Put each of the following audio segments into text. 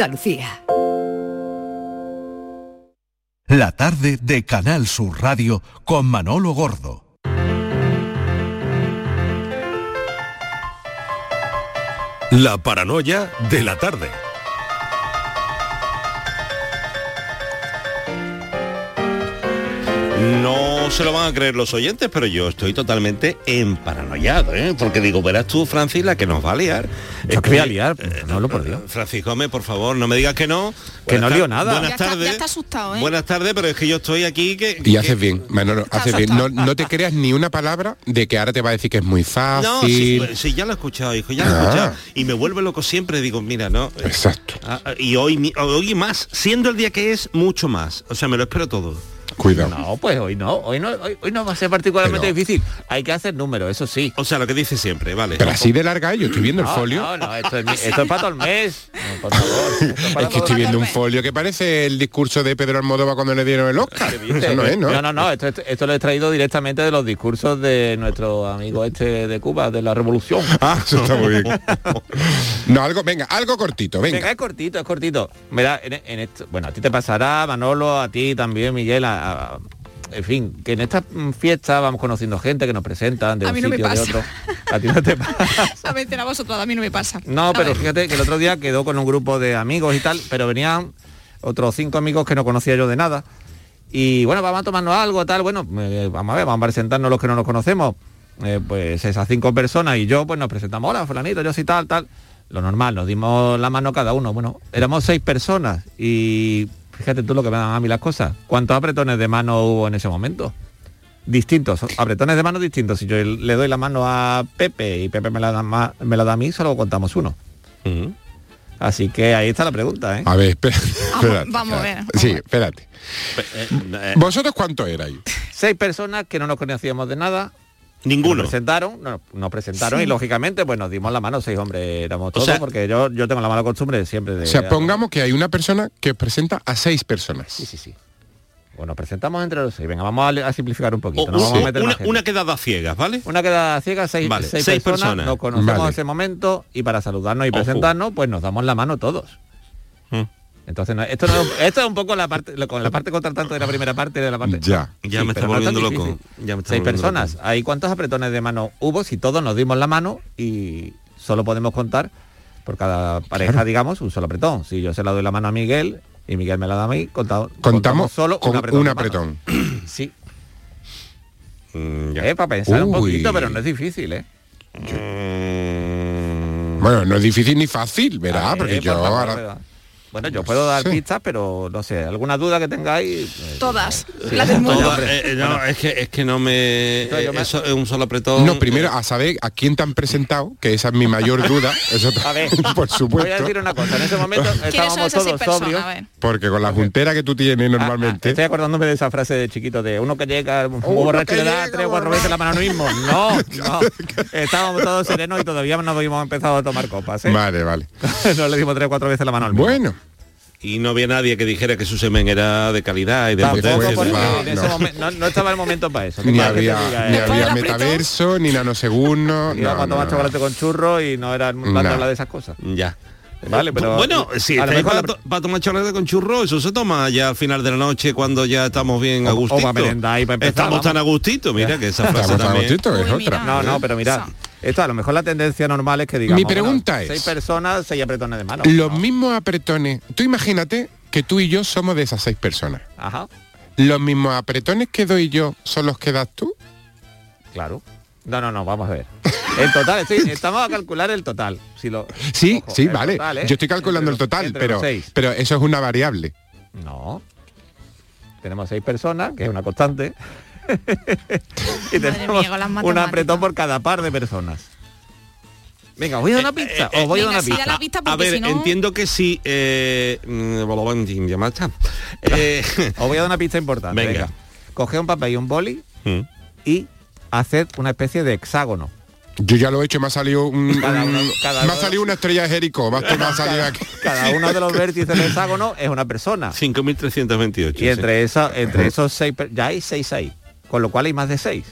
Andalucía. La tarde de Canal Sur Radio con Manolo Gordo. La paranoia de la tarde. No se lo van a creer los oyentes, pero yo estoy totalmente emparanoiado, ¿eh? Porque digo, verás tú, Francis, la que nos va a liar. Yo que voy a liar, no lo por Dios. Francis Gómez, por favor, no me digas que no. Que no lío nada. Buenas Ya está, tardes. ya está asustado, ¿eh? Buenas tardes, pero es que yo estoy aquí que... Y haces bien, Manolo, haces bien. No, no te creas ni una palabra de que ahora te va a decir que es muy No, sí, fácil. sí, ya lo he escuchado, hijo, ya lo he Ah. escuchado. Y me vuelve loco siempre, digo, mira, no. eh, Exacto. ah, ah, y hoy, hoy más, siendo el día que es, mucho más. O sea, me lo espero todo. Cuidado. No, pues hoy no, hoy no, hoy, hoy no va a ser particularmente Pero- difícil. Hay que hacer números, eso sí. O sea, lo que dice siempre, vale. Pero así de larga, yo estoy viendo el folio. No, no, esto es, mi- esto es para todo el mes. No, por favor. es para Es que todo estoy viendo un folio que parece el discurso de Pedro Almodóvar cuando le dieron el Oscar. Eso no es, ¿no? No, no, no, esto, esto- esto lo he traído directamente de los discursos de nuestro amigo este de Cuba, de la revolución. Ah, eso está muy bien. No, algo, venga, algo cortito, Venga, venga. es cortito, es cortito. Mira, en, en esto, bueno, a ti te pasará, Manolo, a ti también, Miguel, a- a- en fin, que en estas mm, fiestas vamos conociendo gente que nos presentan de A un mí no me sitio, de pasa. otro. A ti no te pasa. A veces a vosotros, a mí no me pasa. No, pero fíjate que el otro día quedó con un grupo de amigos y tal, pero venían otros cinco amigos que no conocía yo de nada. Y bueno, vamos a tomarnos algo, tal, bueno, eh, vamos a ver, vamos a presentarnos los que no nos conocemos. Eh, pues esas cinco personas y yo, pues nos presentamos, hola, fulanito, yo sí tal, tal. Lo normal, nos dimos la mano cada uno. Bueno, éramos seis personas y fíjate tú lo que me dan a mí las cosas. ¿Cuántos apretones de mano hubo en ese momento? Distintos, apretones de mano distintos. Si yo le doy la mano a Pepe y Pepe me la da, me la da a mí, solo contamos uno. Así que ahí está la pregunta, ¿eh? A ver, espérate. espérate, vamos a ver, Sí, espérate. Eh, eh, ¿Vosotros cuántos erais? Seis personas que no nos conocíamos de nada. Ninguno. Nos presentaron, no, nos presentaron Sí. y lógicamente pues nos dimos la mano, seis hombres éramos todos, sea- porque yo, yo tengo la mala costumbre de siempre de... O sea, pongamos que hay una persona que presenta a seis personas. Sí, sí, sí. Bueno, presentamos entre los seis. Venga, vamos a, simplificar un poquito. O- no un- vamos a meter una, quedada ciegas, ¿vale? Una queda ciega, seis, Vale, seis, seis personas, personas. nos conocemos Vale. en ese momento y para saludarnos y Ojo. presentarnos, pues nos damos la mano todos. Mm. Entonces, no- esto, no- esto es un poco la parte, lo- con la parte contratante de la primera parte de la parte. Ya. Ya me está volviendo loco. difícil. Ya me está Seis personas. loco. ¿Hay cuántos apretones de mano hubo? Si todos nos dimos la mano y solo podemos contar por cada pareja, digamos, un solo apretón. Si yo se la doy la mano a Miguel y Miguel me la da a mí, contamos, Contamos solo con un apretón. un apretón. Sí, Mm, ya. eh, para pensar un poquito, pero no es difícil, ¿eh? Mm, Bueno, no es difícil ni fácil, verá, Ah, porque eh, yo por favor, ahora... Bueno, yo puedo dar Sí. pistas, pero no sé, alguna duda que tengáis. eh, Todas. Sí. La del mundo. Toda- hombre. eh, eh, no, es que es que no me, Entonces me- eso es un solo apretón. No, primero a saber a quién te han presentado, que esa es mi mayor duda. Eso A ver, por Voy a supuesto. decir una cosa, en ese momento ¿Quiénes son estábamos todos sobrios. Porque con la juntera que tú tienes Ah, ah, normalmente. estoy acordándome de esa frase de chiquito de uno que llega Uno borracho le da tres o cuatro veces la mano al mismo. No, no. Estábamos todos serenos y todavía no habíamos empezado a tomar copas. ¿eh? Vale, vale. no le dimos tres o cuatro veces la mano al mismo. Bueno, Y no había nadie que dijera que su semen era de calidad y de potencia. porque no, en ese no. momento no, no estaba el momento para eso. ni había, diga, ni eh, había metaverso, ni nanosegundos. Íbamos no, tomar no, chocolate con churro y no era No. de hablar de esas cosas. Ya. Vale, pero bueno, si a lo estáis mejor para, la- to- para tomar chocolate con churro, eso se toma ya al final de la noche cuando ya estamos bien a o gustito. para merendar y para empezar, Estamos vamos. tan a gustito, mira que esa frase Estamos a también. gustito, es Uy, otra. mira. No, no, pero mirad, esto a lo mejor la tendencia normal es que digamos. Mi pregunta bueno, es- Seis personas, seis apretones de mano. Los No. mismos apretones. Tú imagínate que tú y yo somos de esas seis personas. Ajá, Los mismos apretones que doy yo son los que das tú. claro. No, no, no, vamos a ver. El total, estoy- estamos a calcular el total. Si lo, Sí, Ojo, sí, vale. total, ¿eh? Yo estoy calculando el total, pero, pero eso es una variable. No. Tenemos seis personas, que es una constante. y tenemos mía, un apretón por cada par de personas. Venga, os voy a dar una pista. eh, os voy a dar venga, una sí, pista. da la pista A ver, si no... entiendo que sí. Eh, mm. Eh, Os voy a dar una pista importante. Venga. Venga. Coge un papel y un boli mm. y haced una especie de hexágono. Yo ya lo he hecho, me ha salido un, Cada uno- un- cada me ha salido una estrella de Jericó, más que me ha salido aquí. Cada uno de los vértices del hexágono es una persona. 5.328. Y entre, esa, entre esos seis, ya hay seis ahí. Con lo cual hay más de seis.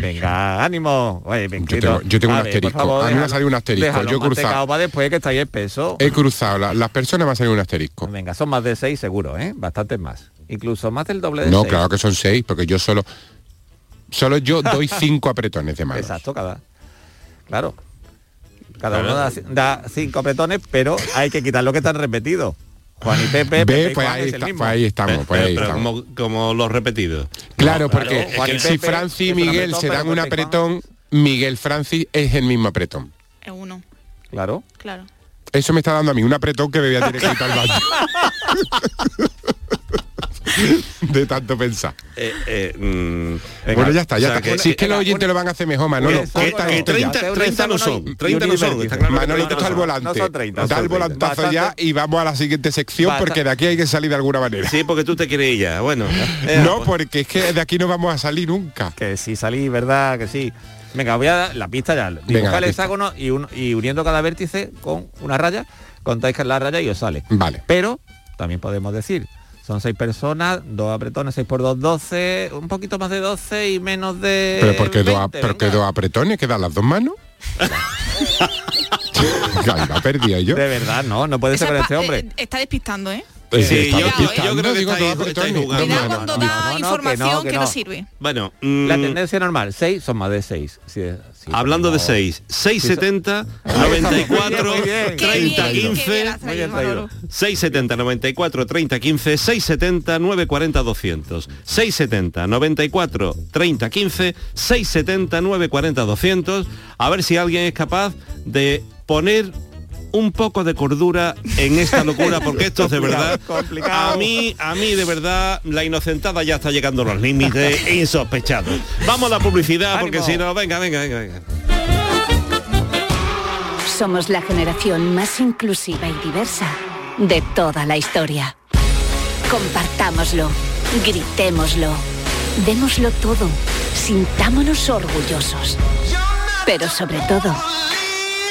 Venga, ánimo. Oye, me Yo tengo- yo tengo un ver, asterisco. favor, A mí me ha salido un asterisco. Yo he cruzado. para después que está ahí espeso. He cruzado, la- las personas me han salido un asterisco. Venga, son más de seis seguro, ¿eh? Bastantes más. Incluso más del doble de No, seis. claro que son seis, porque yo solo... Solo yo doy cinco apretones de mano. Exacto, cada. Claro. Cada uno da, da cinco apretones, pero hay que quitar lo que están repetidos. Juan y Pepe, Pepe Ve, pues Juan ahí, es el está, mismo. pues ahí estamos, pues Pero- ahí pero estamos. como, como los repetidos. Claro, No, porque claro, Juan y si Pepe Francis y Miguel se dan un apretón, Miguel Francis es el mismo apretón. Es uno, Claro. claro. Eso me está dando a mí un apretón que me voy a tener que quitar al baño. de tanto pensar. Eh, eh, mm, bueno, ya está, ya o sea, está. que- si es que venga, los oyentes lo van a hacer mejor, Manolo. Que- corta que- esto ya. 30, Un 30 no son, y- 30 y no son. Está Manolo, 30 tú estás al volante. No son 30, Da el 30. volantazo ya y vamos a la siguiente sección porque de aquí hay que salir de alguna manera. Sí, porque tú te quieres ir ya. Bueno. eh, no, pues- porque es que de aquí no vamos a salir nunca. Que sí salí, ¿verdad? Que sí. Venga, voy a dar la pista ya. Dibujar el hexágono y, un- y uniendo cada vértice con una raya, contáis que es la raya y os sale. Vale. Pero también podemos decir, son seis personas, dos apretones, 6 por 2, 12, un poquito más de 12 y menos de Pero porque dos, 20, pero que dos apretones que dan las dos manos. La perdí yo. De verdad, no, no puede ser con este hombre. eh, está despistando, ¿eh? Eh, Sí, está yo- yo creo que estáis- jugando. Cuando da información que no. sirve. Bueno, La mm, tendencia normal, 6 son más de 6. hablando de 6, 670, Muy 94, bien, muy bien. Qué 30, bien, qué bien 15, has traído, Muy bien Manolo. traído. 670 94 30 15 670 940 200 670 94 30 15 670 940 200 a ver si alguien es capaz de poner un poco de cordura en esta locura porque esto es de verdad Complicado. a mí a mí de verdad la inocentada ya está llegando a los límites insospechados vamos a la publicidad porque si no venga venga venga, venga. Somos la generación más inclusiva y diversa de toda la historia. Compartámoslo, gritémoslo, démoslo todo, sintámonos orgullosos. Pero sobre todo,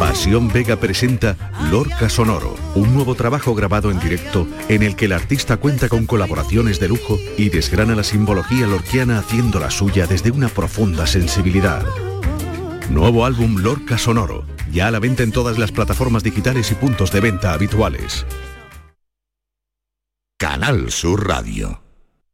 Pasión Vega presenta Lorca Sonoro, un nuevo trabajo grabado en directo en el que el artista cuenta con colaboraciones de lujo y desgrana la simbología lorquiana haciendo la suya desde una profunda sensibilidad. Nuevo álbum Lorca Sonoro, ya a la venta en todas las plataformas digitales y puntos de venta habituales. Canal Sur Radio.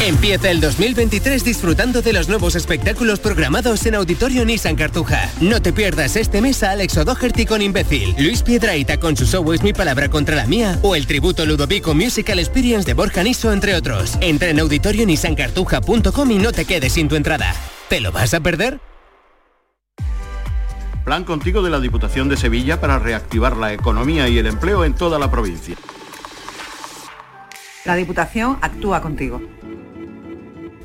Empieza el 2023 disfrutando de los nuevos espectáculos programados en Auditorio Nissan Cartuja. No te pierdas este mes a Alex O'Doherty con Imbécil, Luis Piedraita con su show Es mi palabra contra la mía o el tributo Ludovico Musical Experience de Borja Niso, entre otros. Entra en auditorionissancartuja.com y no te quedes sin tu entrada. ¿Te lo vas a perder? Plan contigo de la Diputación de Sevilla para reactivar la economía y el empleo en toda la provincia. La Diputación actúa contigo.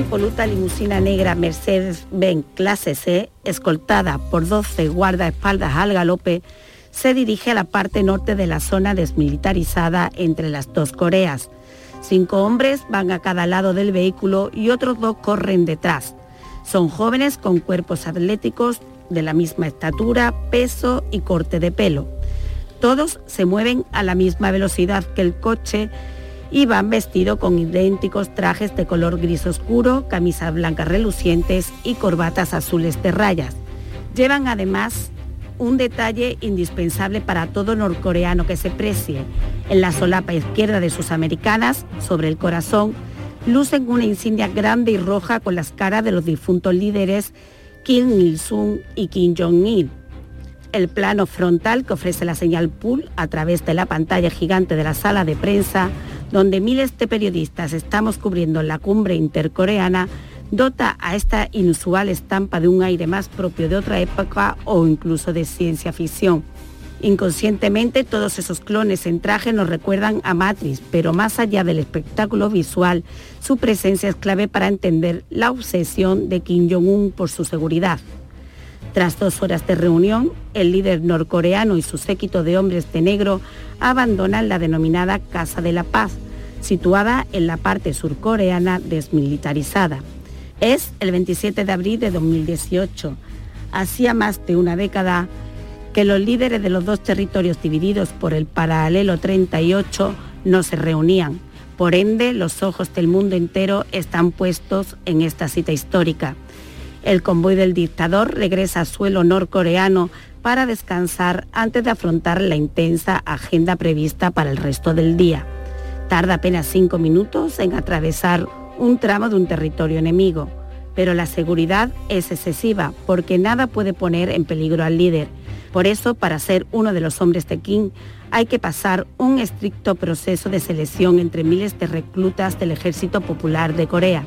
Impoluta limusina negra Mercedes-Benz clase C, escoltada por 12 guardaespaldas al galope, se dirige a la parte norte de la zona desmilitarizada entre las dos Coreas. Cinco hombres van a cada lado del vehículo y otros dos corren detrás. Son jóvenes con cuerpos atléticos de la misma estatura, peso y corte de pelo. Todos se mueven a la misma velocidad que el coche y van vestidos con idénticos trajes de color gris oscuro, camisas blancas relucientes y corbatas azules de rayas. Llevan además un detalle indispensable para todo norcoreano que se precie. En la solapa izquierda de sus americanas, sobre el corazón, lucen una insignia grande y roja con las caras de los difuntos líderes Kim Il-sung y Kim Jong-il. El plano frontal que ofrece la señal pool a través de la pantalla gigante de la sala de prensa donde miles de periodistas estamos cubriendo la cumbre intercoreana, dota a esta inusual estampa de un aire más propio de otra época o incluso de ciencia ficción. Inconscientemente todos esos clones en traje nos recuerdan a Matrix, pero más allá del espectáculo visual, su presencia es clave para entender la obsesión de Kim Jong-un por su seguridad. Tras dos horas de reunión, el líder norcoreano y su séquito de hombres de negro abandonan la denominada Casa de la Paz, situada en la parte surcoreana desmilitarizada. Es el 27 de abril de 2018. Hacía más de una década que los líderes de los dos territorios divididos por el paralelo 38 no se reunían. Por ende, los ojos del mundo entero están puestos en esta cita histórica. El convoy del dictador regresa a suelo norcoreano para descansar antes de afrontar la intensa agenda prevista para el resto del día. Tarda apenas cinco minutos en atravesar un tramo de un territorio enemigo, pero la seguridad es excesiva porque nada puede poner en peligro al líder. Por eso, para ser uno de los hombres de King, hay que pasar un estricto proceso de selección entre miles de reclutas del Ejército Popular de Corea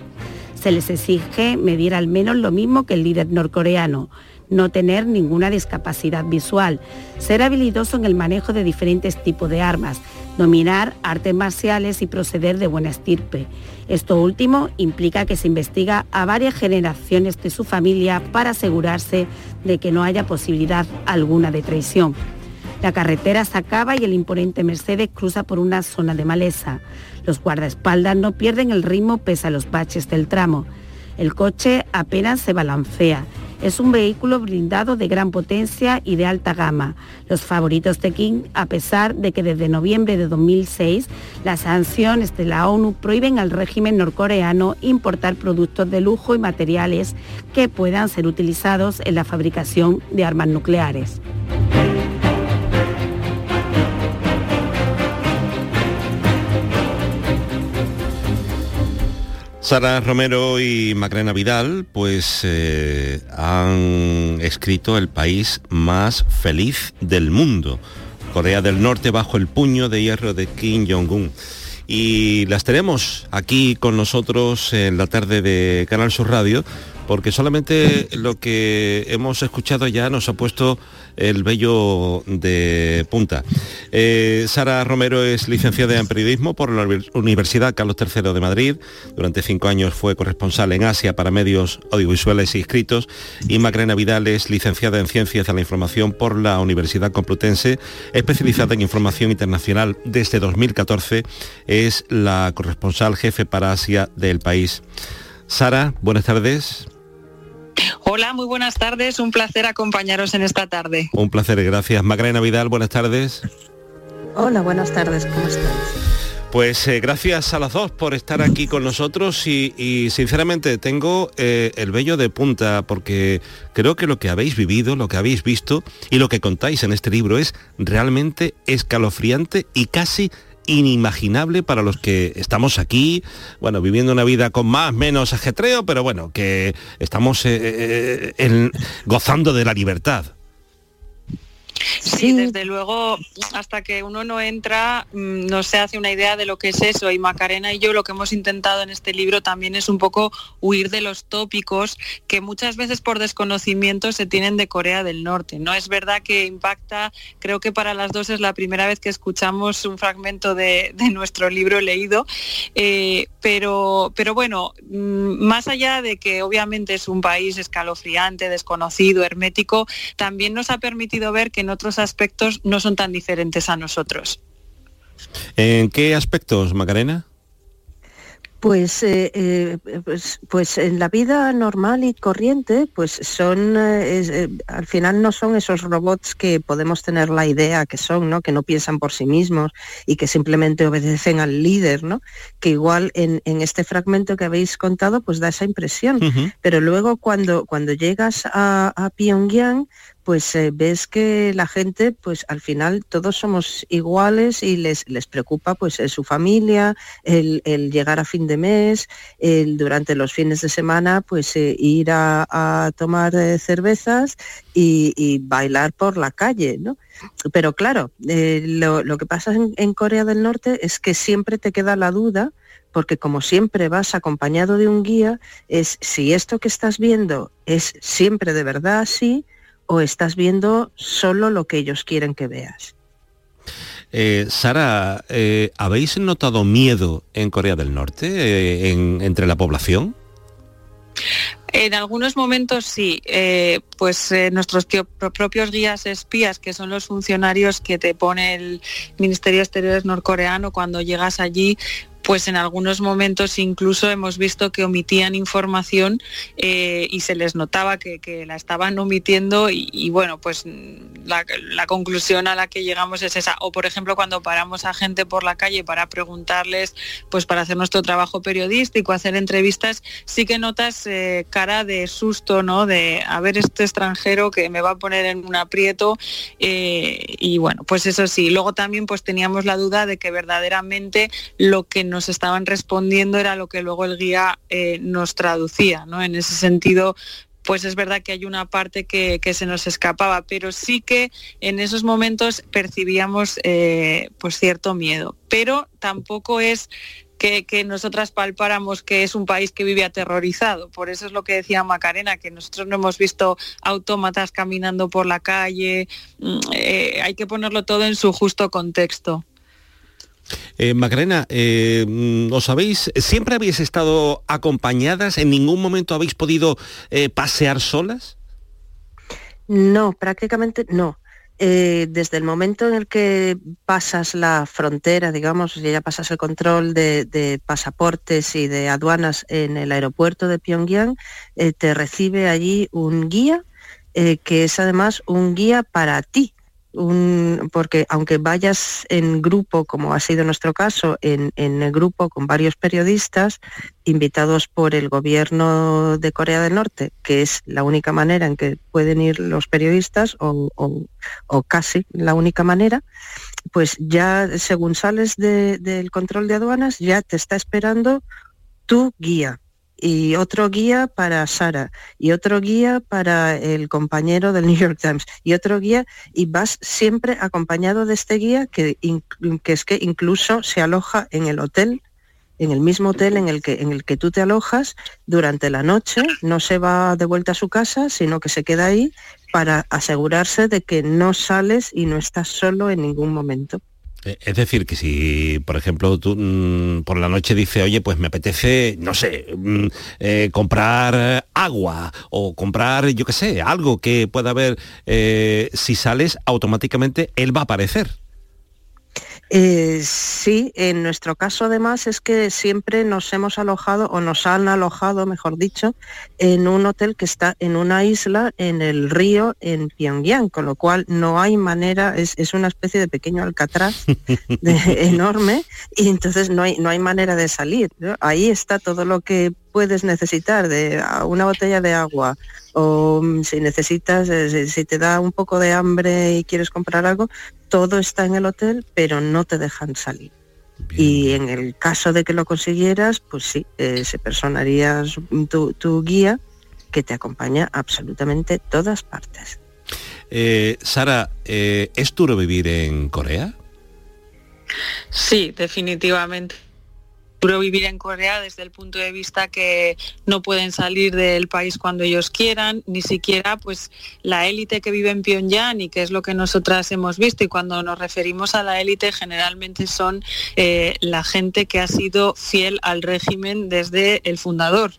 se les exige medir al menos lo mismo que el líder norcoreano, no tener ninguna discapacidad visual, ser habilidoso en el manejo de diferentes tipos de armas, dominar artes marciales y proceder de buena estirpe. Esto último implica que se investiga a varias generaciones de su familia para asegurarse de que no haya posibilidad alguna de traición. La carretera se acaba y el imponente Mercedes cruza por una zona de maleza. Los guardaespaldas no pierden el ritmo pese a los baches del tramo. El coche apenas se balancea. Es un vehículo blindado de gran potencia y de alta gama. Los favoritos de King, a pesar de que desde noviembre de 2006 las sanciones de la ONU prohíben al régimen norcoreano importar productos de lujo y materiales que puedan ser utilizados en la fabricación de armas nucleares. Sara Romero y Macarena Vidal pues eh, han escrito El país más feliz del mundo, Corea del Norte bajo el puño de hierro de Kim Jong-un. Y las tenemos aquí con nosotros en la tarde de Canal Sur Radio porque solamente lo que hemos escuchado ya nos ha puesto el vello de punta. Eh, Sara Romero es licenciada en periodismo por la Universidad Carlos III de Madrid. Durante cinco años fue corresponsal en Asia para medios audiovisuales y escritos. Y Macarena Vidal es licenciada en Ciencias de la Información por la Universidad Complutense, especializada en información internacional desde 2014. Es la corresponsal jefe para Asia del país. Sara, buenas tardes. Hola, muy buenas tardes. Un placer acompañaros en esta tarde. Un placer, gracias. Macarena Vidal, buenas tardes. Hola, buenas tardes. ¿Cómo estáis? Pues eh, gracias a las dos por estar aquí con nosotros y, sinceramente tengo eh, el vello de punta porque creo que lo que habéis vivido, lo que habéis visto y lo que contáis en este libro es realmente escalofriante y casi inimaginable para los que estamos aquí, bueno, viviendo una vida con más, menos ajetreo, pero bueno, que estamos eh, eh, gozando de la libertad. Sí, desde luego, hasta que uno no entra, mm, no se hace una idea de lo que es eso. Y Macarena y yo lo que hemos intentado en este libro también es un poco huir de los tópicos que muchas veces por desconocimiento se tienen de Corea del Norte. No es verdad que impacta, creo que para las dos es la primera vez que escuchamos un fragmento de, nuestro libro leído, eh, pero, pero bueno, mm, más allá de que obviamente es un país escalofriante, desconocido, hermético, también nos ha permitido ver que no otros aspectos no son tan diferentes a nosotros. ¿En qué aspectos, Macarena? Pues, eh, eh, pues, pues, en la vida normal y corriente, pues son, eh, al final no son esos robots que podemos tener la idea que son, ¿no? Que no piensan por sí mismos y que simplemente obedecen al líder, ¿no? Que igual en, este fragmento que habéis contado, pues da esa impresión. Pero luego cuando, cuando llegas a, a Pyongyang, pues eh, ves que la gente, pues al final todos somos iguales y les, les preocupa pues eh, su familia, el, llegar a fin de mes, el, durante los fines de semana, pues eh, ir a, tomar cervezas y, bailar por la calle, ¿no? Pero claro, lo, que pasa en Corea del Norte es que siempre te queda la duda porque como siempre vas acompañado de un guía, es si esto que estás viendo es siempre de verdad así o estás viendo solo lo que ellos quieren que veas. Eh, Sara, eh, ¿habéis notado miedo en Corea del Norte eh, entre la población? En algunos momentos sí, pues nuestros propios guías espías, que son los funcionarios que te pone el Ministerio de Exteriores norcoreano cuando llegas allí, pues en algunos momentos incluso hemos visto que omitían información eh, y se les notaba que, la estaban omitiendo y, bueno, pues la, conclusión a la que llegamos es esa. O por ejemplo cuando paramos a gente por la calle para preguntarles, pues para hacer nuestro trabajo periodístico, hacer entrevistas, sí que notas eh, cara de susto, ¿no? De a ver este extranjero que me va a poner en un aprieto eh, y bueno, pues eso sí. Luego también pues teníamos la duda de que verdaderamente lo que nos estaban respondiendo era lo que luego el guía eh, nos traducía, ¿no? En ese sentido, pues es verdad que hay una parte que, se nos escapaba, pero sí que en esos momentos percibíamos eh, pues cierto miedo. Pero tampoco es que, nosotras palpáramos que es un país que vive aterrorizado. Por eso es lo que decía Macarena, que nosotros no hemos visto autómatas caminando por la calle. Mm, eh, hay que ponerlo todo en su justo contexto. Eh, eh, mm, ¿os habéis, siempre habéis estado acompañadas? ¿En ningún momento habéis podido eh, pasear solas? No, prácticamente no. desde el momento en el que pasas la frontera, digamos, ya pasas el control de, pasaportes y de aduanas en el aeropuerto de Pyongyang, te recibe allí un guía, que es además un guía para ti, porque aunque vayas en grupo, como ha sido nuestro caso, en, el grupo con varios periodistas invitados por el gobierno de Corea del Norte, que es la única manera en que pueden ir los periodistas, o, casi la única manera, pues ya según sales del control de aduanas, ya te está esperando tu guía, y otro guía para Sara y otro guía para el compañero del New York Times y otro guía y vas siempre acompañado de este guía que, que es que incluso se aloja en el hotel en el mismo hotel en el que, en el que tú te alojas durante la noche, no se va de vuelta a su casa, sino que se queda ahí para asegurarse de que no sales y no estás solo en ningún momento. Eh, Es decir, que si, por ejemplo, tú mm, por la noche dices, oye, pues me apetece, no sé, mm, eh, comprar agua o comprar, yo qué sé, algo que pueda haber, eh, si sales, automáticamente él va a aparecer. Eh, sí, en nuestro caso además es que siempre nos hemos alojado o nos han alojado, mejor dicho, en un hotel que está en una isla en el río en Pyongyang, con lo cual no hay manera, es, es una especie de pequeño alcatraz de- enorme y entonces no hay, no hay manera de salir. ¿no? Ahí está todo lo que puedes necesitar de una botella de agua o mm, si necesitas, eh, si- te da un poco de hambre y quieres comprar algo, todo está en el hotel, pero no te dejan salir. Y en el caso de que lo consiguieras, pues sí, eh, se personarías tu, tu guía que te acompaña absolutamente todas partes. Eh, Sara, eh, ¿es duro vivir en Corea? Sí, definitivamente. Duro vivir en Corea desde el punto de vista que no pueden salir del país cuando ellos quieran, ni siquiera pues la élite que vive en Pyongyang y que es lo que nosotras hemos visto y cuando nos referimos a la élite generalmente son eh, la gente que ha sido fiel al régimen desde el fundador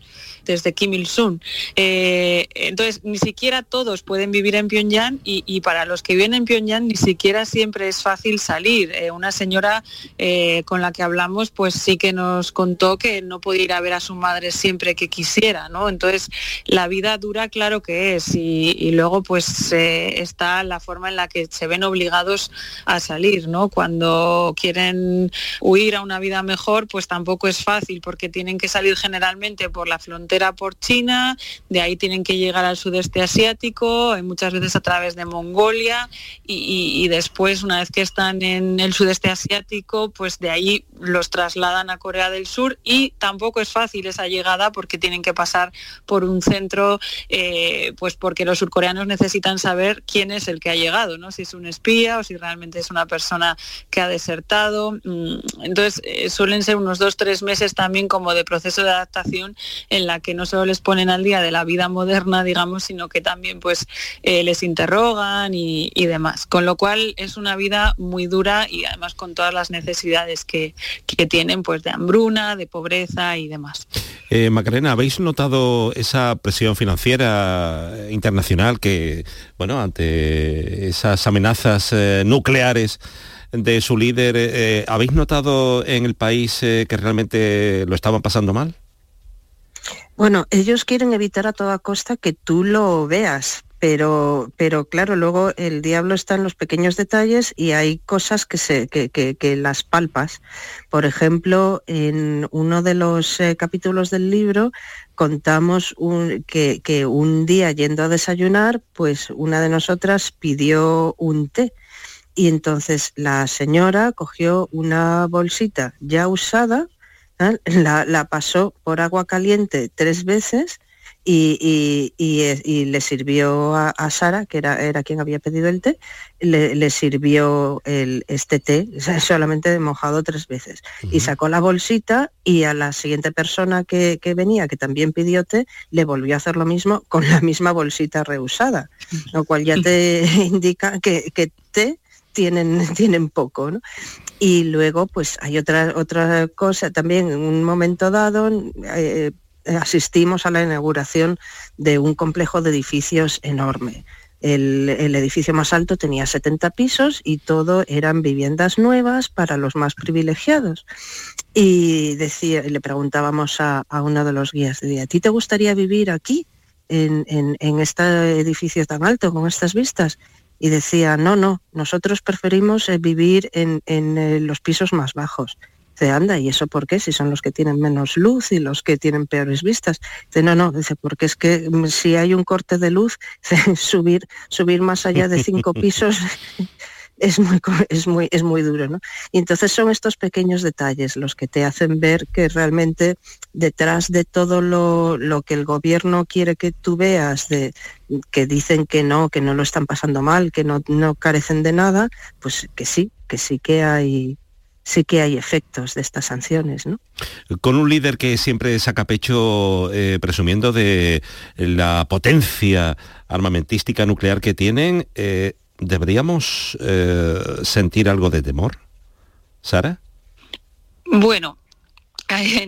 desde Kim Il-sung. Eh, entonces, ni siquiera todos pueden vivir en Pyongyang y, y para los que viven en Pyongyang ni siquiera siempre es fácil salir. Eh, una señora con la que hablamos, pues sí que nos contó que no podía ir a ver a su madre siempre que quisiera, ¿no? Entonces, la vida dura, claro que es, y, luego pues eh, está la forma en la que se ven obligados a salir, ¿no? Cuando quieren huir a una vida mejor, pues tampoco es fácil porque tienen que salir generalmente por la frontera por China, de ahí tienen que llegar al sudeste asiático, muchas veces a través de Mongolia y después, una vez que están en el sudeste asiático, pues de ahí los trasladan a Corea del Sur y tampoco es fácil esa llegada porque tienen que pasar por un centro, eh, pues porque los surcoreanos necesitan saber quién es el que ha llegado, ¿no? si es un espía o si realmente es una persona que ha desertado. Mm, Entonces eh, suelen ser unos dos, tres meses también como de proceso de adaptación en la que no solo les ponen al día de la vida moderna, digamos, sino que también pues eh, les interrogan y, demás. Con lo cual es una vida muy dura y además con todas las necesidades que, que tienen pues de hambruna, de pobreza y demás. Eh, Macarena, ¿habéis notado esa presión financiera internacional que, bueno, ante esas amenazas eh, nucleares de su líder, eh, ¿habéis notado en el país eh, que realmente lo estaban pasando mal? Bueno, ellos quieren evitar a toda costa que tú lo veas, pero, pero claro, luego el diablo está en los pequeños detalles y hay cosas que, se, que, que- las palpas. Por ejemplo, en uno de los eh, capítulos del libro contamos que, que un día yendo a desayunar, pues una de nosotras pidió un té. Y entonces la señora cogió una bolsita ya usada, ¿eh? la, la pasó por agua caliente tres veces y, y- y, eh, y le sirvió a, a Sara, que era, era quien había pedido el té, le, le sirvió el, este té solamente mojado tres veces. Y sacó la bolsita y a la siguiente persona que, que venía, que también pidió té, le volvió a hacer lo mismo con la misma bolsita reusada, lo cual ya te indica que, que té tienen, tienen poco, ¿no? Y luego, pues hay otra, otra cosa también, en un momento dado eh, asistimos a la inauguración de un complejo de edificios enorme. El, edificio más alto tenía 70 pisos y todo eran viviendas nuevas para los más privilegiados. Y decía, le preguntábamos a, uno de los guías, decía, ¿a ti te gustaría vivir aquí, en, en- en este edificio tan alto, con estas vistas? y decía, no, no, nosotros preferimos eh, vivir en, en, eh, los pisos más bajos. Dice, anda, ¿y eso por qué? Si son los que tienen menos luz y los que tienen peores vistas. Dice, no, no, dice, porque es que mm, si hay un corte de luz, dice, subir, subir más allá de cinco pisos es muy, es muy, es muy duro, ¿no? Y entonces son estos pequeños detalles los que te hacen ver que realmente detrás de todo lo, lo que el gobierno quiere que tú veas, de, que dicen que no, que no lo están pasando mal, que no, no carecen de nada, pues que sí, que sí que hay sí que hay efectos de estas sanciones. ¿no? Con un líder que siempre saca pecho eh, presumiendo de la potencia armamentística nuclear que tienen, eh, ¿deberíamos eh, sentir algo de temor? Sara? Bueno,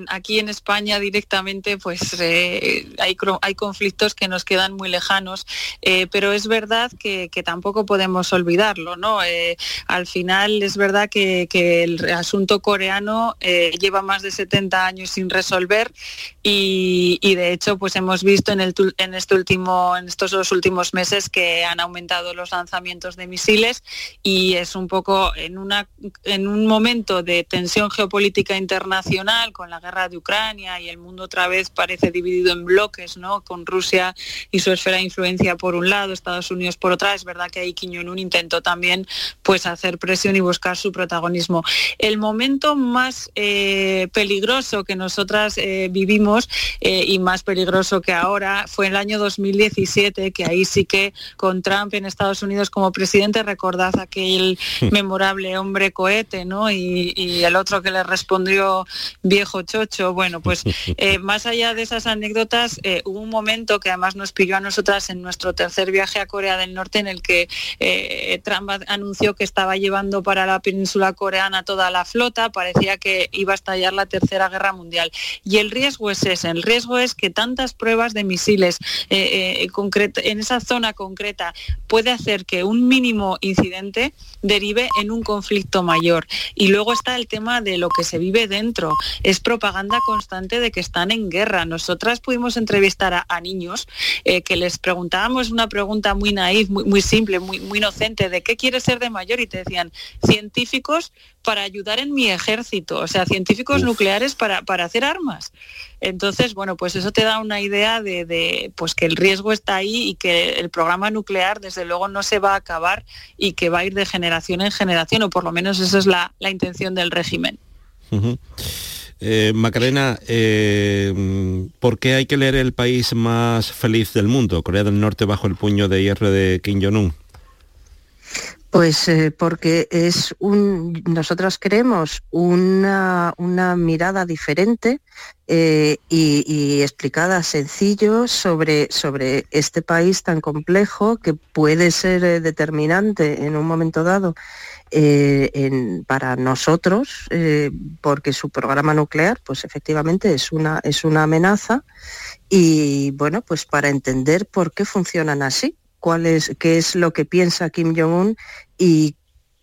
aquí en España directamente pues eh, hay, hay, conflictos que nos quedan muy lejanos, eh, pero es verdad que, tampoco podemos olvidarlo, ¿no? Eh, al final es verdad que, el asunto coreano lleva más de 70 años sin resolver y, de hecho pues hemos visto en, el, en, este último, en estos dos últimos meses que han aumentado los lanzamientos de misiles y es un poco en, una, en un momento de tensión geopolítica internacional con la guerra de Ucrania y el mundo otra vez parece dividido en bloques, ¿no? Con Rusia y su esfera de influencia por un lado, Estados Unidos por otra. Es verdad que ahí Kim Jong-un intentó también pues hacer presión y buscar su protagonismo. El momento más eh, peligroso que nosotras eh, vivimos eh, y más peligroso que ahora fue el año 2017, que ahí sí que con Trump en Estados Unidos como presidente, recordad aquel memorable hombre cohete, ¿no? Y, y el otro que le respondió viejo chocho. Bueno, pues eh, más allá de esas anécdotas, eh, hubo un momento que además nos pilló a nosotras en nuestro tercer viaje a Corea del Norte en el que Trump anunció que estaba llevando para la península coreana toda la flota, parecía que iba a estallar la tercera guerra mundial. Y el riesgo es el riesgo es que tantas pruebas de misiles en esa zona concreta puede hacer que un mínimo incidente derive en un conflicto mayor. Y luego está el tema de lo que se vive dentro es propaganda constante de que están en guerra. Nosotras pudimos entrevistar a, niños eh, que les preguntábamos una pregunta muy naif, muy, muy simple, muy, muy inocente, de qué quieres ser de mayor y te decían científicos para ayudar en mi ejército, o sea, científicos nucleares para, para, hacer armas. Entonces, bueno, pues eso te da una idea de, pues que el riesgo está ahí y que el programa nuclear desde luego no se va a acabar y que va a ir de generación en generación, o por lo menos esa es la, intención del régimen. Eh, Macarena, eh, ¿por qué hay que leer el país más feliz del mundo, Corea del Norte bajo el puño de hierro de Kim Jong-un? Pues eh, porque es un, nosotros creemos una, mirada diferente y, explicada sencillo sobre, sobre este país tan complejo que puede ser determinante en un momento dado eh, para nosotros, eh, porque su programa nuclear, pues efectivamente es una, es una amenaza. Y bueno, pues para entender por qué funcionan así, cuál es, qué es lo que piensa Kim Jong-un y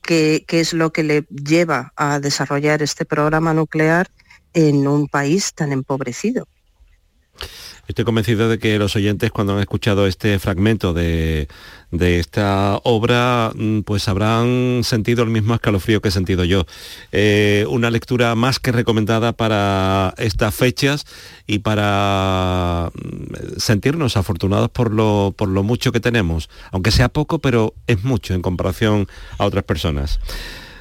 qué, es lo que le lleva a desarrollar este programa nuclear en un país tan empobrecido. Estoy convencido de que los oyentes cuando han escuchado este fragmento de, esta obra, mm, pues habrán sentido el mismo escalofrío que he sentido yo. Eh, una lectura más que recomendada para estas fechas y para mm, sentirnos afortunados por lo, por lo mucho que tenemos, aunque sea poco, pero es mucho en comparación a otras personas.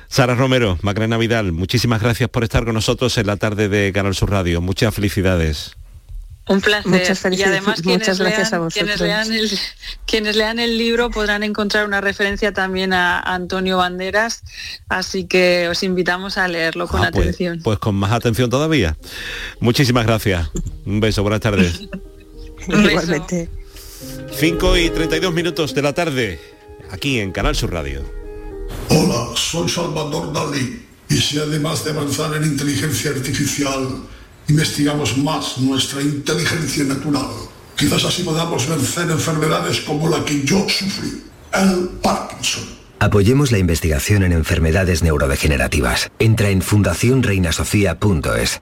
Sara Romero, Macarena Vidal, muchísimas gracias por estar con nosotros en la tarde de Canal Sur Radio. Muchas felicidades. Un placer. Muchas y además Muchas gracias a vosotros. Quienes lean, el, quienes lean el libro podrán encontrar una referencia también a Antonio Banderas, así que os invitamos a leerlo con ah, pues, atención. Pues, con más atención todavía. Muchísimas gracias. Un beso, buenas tardes. Igualmente. 5 y 32 minutos de la tarde, aquí en Canal Sur Radio. Hola, soy Salvador Dalí y si además de avanzar en inteligencia artificial, investigamos más nuestra inteligencia natural. Quizás así podamos vencer enfermedades como la que yo sufrí, el Parkinson. Apoyemos la investigación en enfermedades neurodegenerativas. Entra en fundacionreinasofía.es.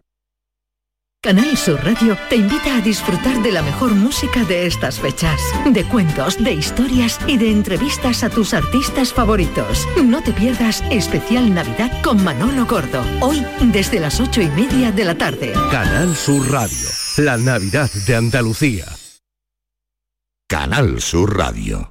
Canal Sur Radio te invita a disfrutar de la mejor música de estas fechas, de cuentos, de historias y de entrevistas a tus artistas favoritos. No te pierdas especial Navidad con Manolo Gordo, hoy desde las ocho y media de la tarde. Canal Sur Radio, la Navidad de Andalucía. Canal Sur Radio.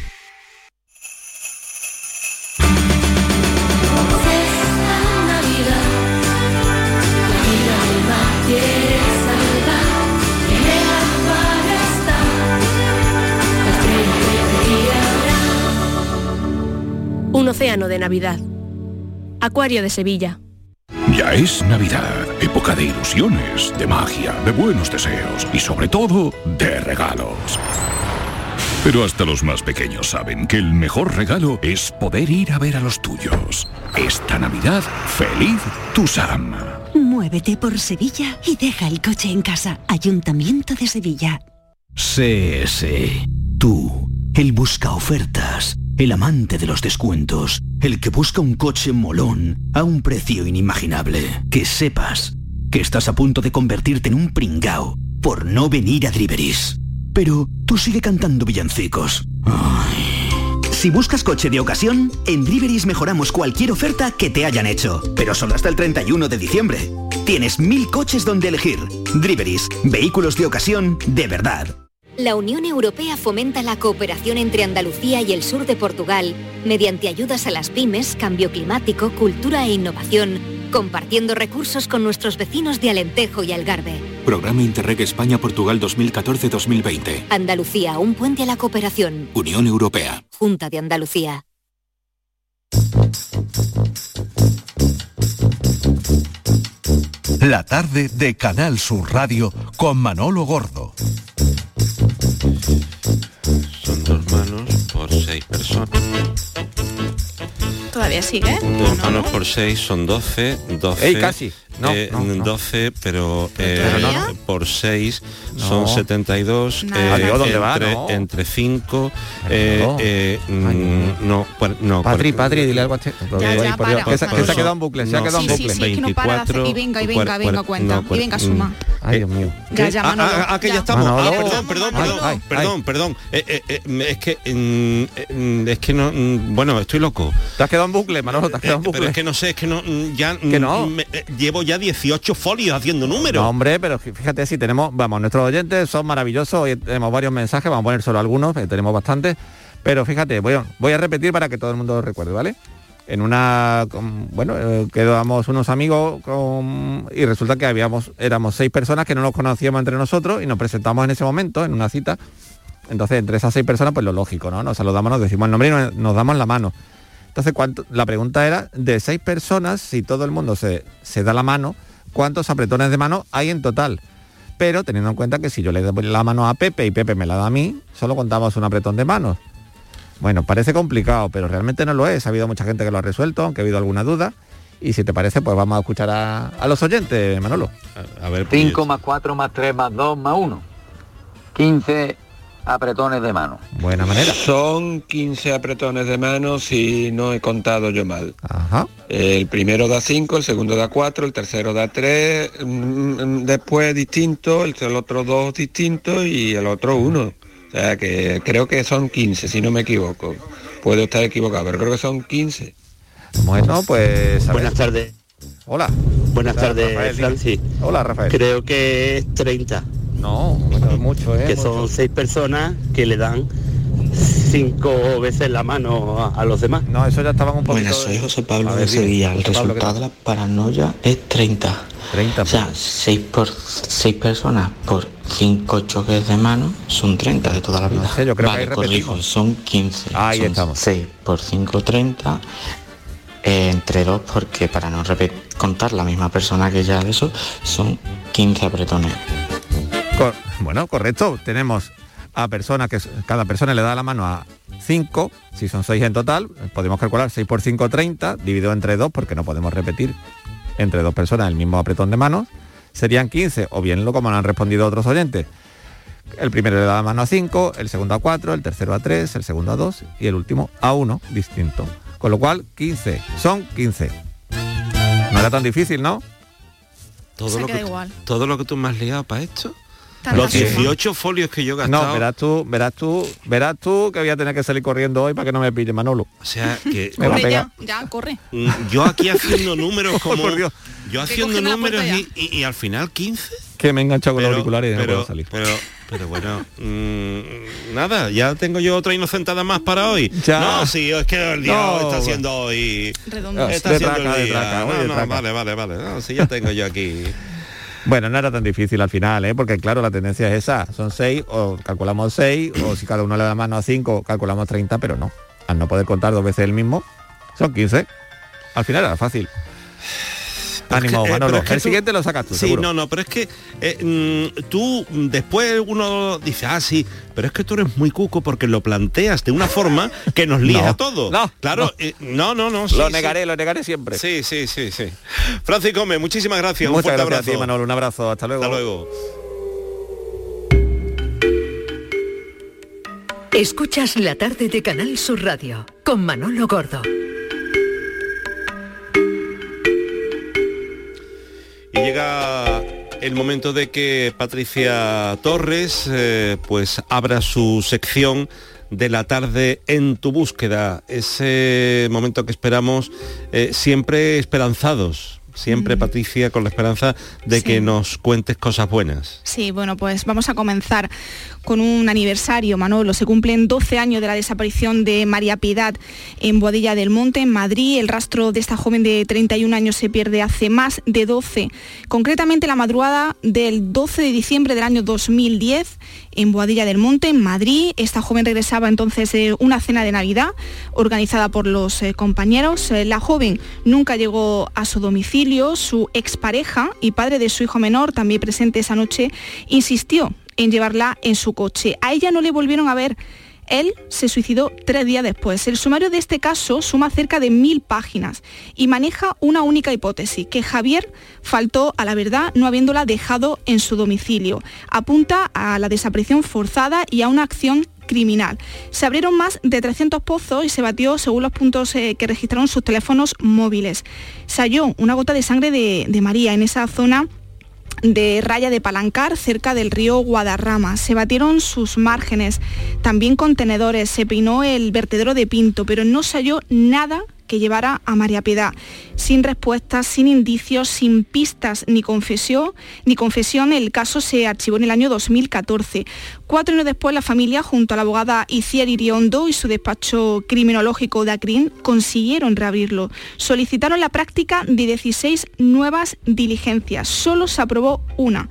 Océano de Navidad. Acuario de Sevilla. Ya es Navidad, época de ilusiones, de magia, de buenos deseos y sobre todo de regalos. Pero hasta los más pequeños saben que el mejor regalo es poder ir a ver a los tuyos. Esta Navidad, feliz Tusam. Muévete por Sevilla y deja el coche en casa. Ayuntamiento de Sevilla. CS. Tú, el busca ofertas, el amante de los descuentos, el que busca un coche molón a un precio inimaginable. Que sepas que estás a punto de convertirte en un pringao por no venir a Driveris. Pero tú sigue cantando villancicos. Si buscas coche de ocasión, en Driveris mejoramos cualquier oferta que te hayan hecho, pero solo hasta el 31 de diciembre. Tienes mil coches donde elegir. Driveris, vehículos de ocasión de verdad. La Unión Europea fomenta la cooperación entre Andalucía y el sur de Portugal mediante ayudas a las pymes, cambio climático, cultura e innovación, compartiendo recursos con nuestros vecinos de Alentejo y Algarve. Programa Interreg España-Portugal 2014-2020. Andalucía, un puente a la cooperación. Unión Europea. Junta de Andalucía. La tarde de Canal Sur Radio con Manolo Gordo. Todavía sigue. Dos manos por seis son 12. 12 Ey, casi. No, eh, no, no. 12, pero eh, por 6 No. son 72. Nada. Adiós, ¿dónde va? entre, No. entre 5. no. no, no. Patri, Patri, dile algo a este. Ya, ya, para, que se, para. que se ha quedado en bucle, se ha quedado en Sí, bucle. sí, sí, es que no para de hacer- y venga, y venga, venga, cuenta. Y venga, suma. Ay, Dios mío. Ya, ya, Ah, Manolo, ah, ah, que ya, ya. estamos. Manolo. Ah, perdón, perdón, Ay, perdón, ay, perdón, perdón. Eh, eh, eh, es que mm, es que no mm, bueno, estoy loco. Te has quedado en bucle, Manolo, te has quedado en Pero bucle. es que no sé, es que no mm, ya Que no. me- eh, llevo ya 18 folios haciendo números. No, hombre, pero fí- fíjate si tenemos, vamos, nuestros oyentes son maravillosos, hoy tenemos varios mensajes, vamos a poner solo algunos, eh, tenemos bastantes, pero fíjate, voy a, voy a repetir para que todo el mundo lo recuerde, ¿vale? En una, bueno, eh, quedamos unos amigos y resulta que habíamos, éramos seis personas que no nos conocíamos entre nosotros y nos presentamos en ese momento, en una cita. Entonces, entre esas seis personas, pues lo lógico, ¿no? Nos saludamos, nos decimos el nombre y nos, nos damos la mano. Entonces, ¿cuánto? la pregunta era, de seis personas, si todo el mundo se, se da la mano, ¿cuántos apretones de mano hay en total? Pero teniendo en cuenta que si yo le doy la mano a Pepe y Pepe me la da a mí, solo contamos un apretón de manos. Bueno, parece complicado, pero realmente no lo es. Ha habido mucha gente que lo ha resuelto, aunque ha habido alguna duda. Y si te parece, pues vamos a escuchar a, a los oyentes, Manolo. A, ver, 5 más 4 más 3 más 2 más 1. 15 apretones de mano. Buena manera. Son 15 apretones de mano si no he contado yo mal. Ajá. El primero da 5, el segundo da 4, el tercero da 3, después distinto, el, otro dos distintos y el otro uno. O sea que creo que son 15, si no me equivoco. Puedo estar equivocado, pero creo que son 15. Bueno, pues... a Buenas tardes. Hola. Buenas tardes, Rafael. Francis. Hola, Rafael. Creo que es 30. No, bueno, es mucho, ¿eh? Que Mucho. son seis personas que le dan cinco veces la mano a, a los demás. No, eso ya estaban un poquito... Buenas, soy José Pablo de Sevilla. El José Pablo, ¿qué resultado de la paranoia es 30. 30. O sea, 6 por 6 personas por 5 choques de mano son 30 de toda la vida. sé, yo creo que vale, ahí repetimos. corrijo, son 15. Ahí son estamos. 6 por 5, 30. eh, entre dos, porque para no contar la misma persona que ya de eso, son 15 apretones. Cor- bueno, correcto. Tenemos a personas que cada persona le da la mano a, 5, si son 6 en total, podemos calcular 6 por 5, 30, dividido entre 2, porque no podemos repetir entre dos personas el mismo apretón de manos, serían 15, o bien lo como han respondido otros oyentes. El primero le da la mano a 5, el segundo a 4, el tercero a 3, el segundo a 2 y el último a 1, distinto. Con lo cual, 15, son 15. No era tan difícil, ¿no? Todo, lo que, todo lo que tú me has liado para esto. Los 18 folios que yo he gastado. No, verás tú, verás tú, verás tú que voy a tener que salir corriendo hoy para que no me pille Manolo. O sea, que me va a pegar. Ya, corre. Mm, yo aquí haciendo números como yo haciendo números y, y, al final 15. Que me he enganchado con los auriculares y pero, no puedo salir. Pero, pero bueno, mmm, nada, ya tengo yo otra inocentada más para hoy. Ya. No, sí, es que el día no, está siendo hoy. Redondo. Está siendo el día. no, no, vale, vale, vale. No, sí, ya tengo yo aquí. Bueno, no era tan difícil al final, ¿eh? porque claro, la tendencia es esa. Son seis, o calculamos seis, o si cada uno le da mano a cinco, calculamos 30, pero no. Al no poder contar dos veces el mismo, son 15. Al final era fácil. Ánimo, eh, Manolo. el siguiente lo sacas tú. Sí, no, no, pero es que eh, mm, tú después uno dice, ah, sí, pero es que tú eres muy cuco porque lo planteas de una forma que nos lía a todo. No, claro, no, eh, no, no. no lo negaré, lo negaré siempre. Sí, sí, sí, sí. Francis Gómez, muchísimas gracias. un fuerte gracias abrazo. A ti, Manolo, un abrazo. Hasta luego. Hasta luego. Escuchas la tarde de Canal Sur Radio con Manolo Gordo. Y llega el momento de que Patricia Torres eh, pues abra su sección de la tarde en tu búsqueda, ese momento que esperamos eh, siempre esperanzados, siempre, Patricia, con la esperanza de que nos cuentes cosas buenas. Sí, bueno, pues vamos a comenzar con un aniversario, Manolo. Se cumplen 12 años de la desaparición de María Piedad en Boadilla del Monte, en Madrid. El rastro de esta joven de 31 años se pierde hace más de 12, concretamente la madrugada del 12 de diciembre del año 2010 en Boadilla del Monte, en Madrid. Esta joven regresaba entonces de una cena de Navidad organizada por los eh, compañeros. Eh, la joven nunca llegó a su domicilio. Su expareja y padre de su hijo menor, también presente esa noche, insistió en llevarla en su coche. A ella no le volvieron a ver. Él se suicidó tres días después. El sumario de este caso suma cerca de mil páginas y maneja una única hipótesis, que Javier faltó a la verdad no habiéndola dejado en su domicilio. Apunta a la desaparición forzada y a una acción criminal. Se abrieron más de 300 pozos y se batió según los puntos eh, que registraron sus teléfonos móviles. Se halló una gota de sangre de, de María en esa zona de Raya de Palancar, cerca del río Guadarrama. Se batieron sus márgenes, también contenedores, se peinó el vertedero de Pinto, pero no se halló nada que llevara a María Piedad. Sin respuestas, sin indicios, sin pistas ni confesión, ni confesión, el caso se archivó en el año 2014. Cuatro años después, la familia, junto a la abogada Iciar Iriondo y su despacho criminológico de consiguieron reabrirlo. Solicitaron la práctica de 16 nuevas diligencias. Solo se aprobó una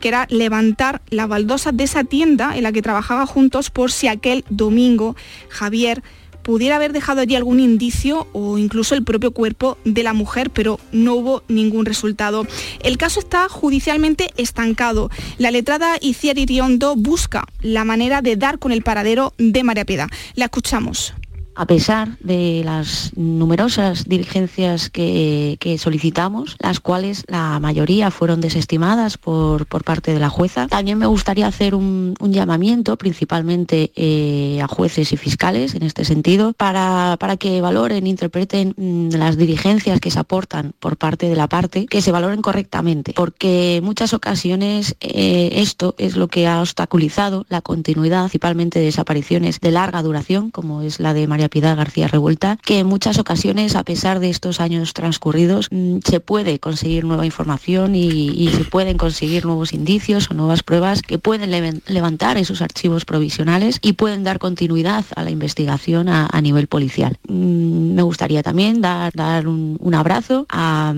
que era levantar las baldosas de esa tienda en la que trabajaba juntos por si aquel domingo Javier pudiera haber dejado allí algún indicio o incluso el propio cuerpo de la mujer, pero no hubo ningún resultado. El caso está judicialmente estancado. La letrada Iciar Iriondo busca la manera de dar con el paradero de María Piedad. La escuchamos a pesar de las numerosas diligencias que, solicitamos, las cuales la mayoría fueron desestimadas por, parte de la jueza. También me gustaría hacer un, llamamiento principalmente eh, a jueces y fiscales en este sentido para, para que valoren, interpreten mm, las diligencias que se aportan por parte de la parte, que se valoren correctamente, porque en muchas ocasiones eh, esto es lo que ha obstaculizado la continuidad principalmente de desapariciones de larga duración, como es la de María Piedad García Revuelta, que en muchas ocasiones, a pesar de estos años transcurridos, mm, se puede conseguir nueva información y, se pueden conseguir nuevos indicios o nuevas pruebas que pueden levantar esos archivos provisionales y pueden dar continuidad a la investigación a, nivel policial. Mm, me gustaría también dar, dar un, abrazo a,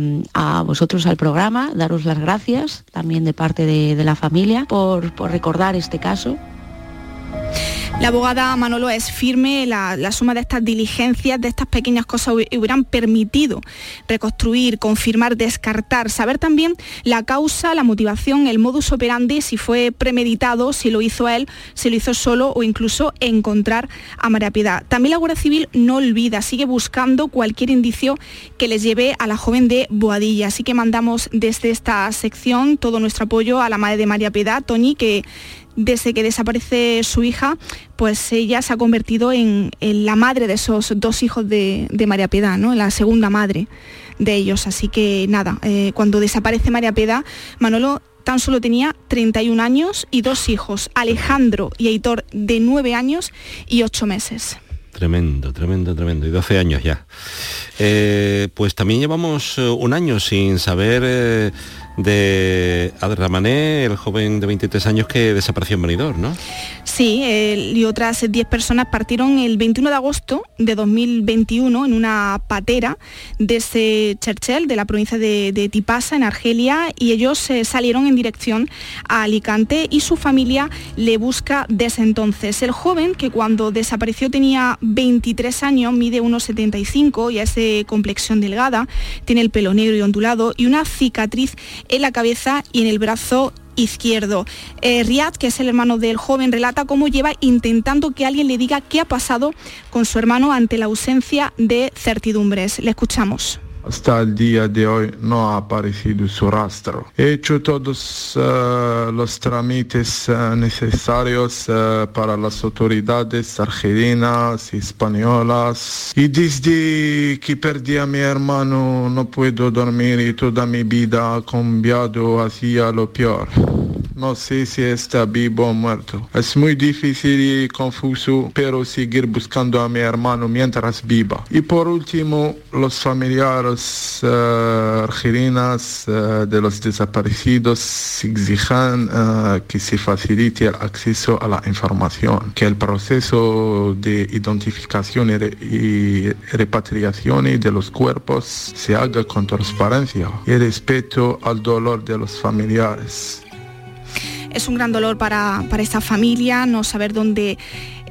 vosotros al programa, daros las gracias también de parte de, la familia por recordar este caso La abogada Manolo es firme, la, suma de estas diligencias, de estas pequeñas cosas hubieran permitido reconstruir, confirmar, descartar, saber también la causa, la motivación, el modus operandi, si fue premeditado, si lo hizo él, si lo hizo solo o incluso encontrar a María Piedad. También la Guardia Civil no olvida, sigue buscando cualquier indicio que les lleve a la joven de Boadilla. Así que mandamos desde esta sección todo nuestro apoyo a la madre de María Piedad, Toñi, que desde que desaparece su hija, pues ella se ha convertido en, la madre de esos dos hijos de, María Piedad, ¿no? la segunda madre de ellos. Así que nada, eh, cuando desaparece María Piedad, Manolo tan solo tenía 31 años y dos hijos, Alejandro y Heitor de 9 años y 8 meses. Tremendo, tremendo, tremendo. Y 12 años ya. Eh, pues también llevamos eh, un año sin saber de Adramané, el joven de 23 años que desapareció en Benidorm, ¿no? Sí, y otras 10 personas partieron el 21 de agosto de 2021 en una patera desde Cherchel, de la provincia de, Tipasa, en Argelia, y ellos eh, salieron en dirección a Alicante y su familia le busca desde entonces. El joven, que cuando desapareció tenía 23 años, mide 1,75 y es de complexión delgada, tiene el pelo negro y ondulado y una cicatriz en la cabeza y en el brazo izquierdo. Eh, Riad, que es el hermano del joven, relata cómo lleva intentando que alguien le diga qué ha pasado con su hermano ante la ausencia de certidumbres. Le escuchamos. Hasta el día de hoy no ha aparecido su rastro. He hecho todos eh, los trámites eh, necesarios eh, para las autoridades argelinas y españolas. Y desde que perdí a mi hermano no puedo dormir y toda mi vida ha cambiado hacia lo peor. No sé si está vivo o muerto. Es muy difícil y confuso, pero seguir buscando a mi hermano mientras viva. Y por último, los familiares uh, argelinas uh, de los desaparecidos exigen uh, que se facilite el acceso a la información, que el proceso de identificación y, re y repatriación de los cuerpos se haga con transparencia y respeto al dolor de los familiares. Es un gran dolor para, esta familia no saber dónde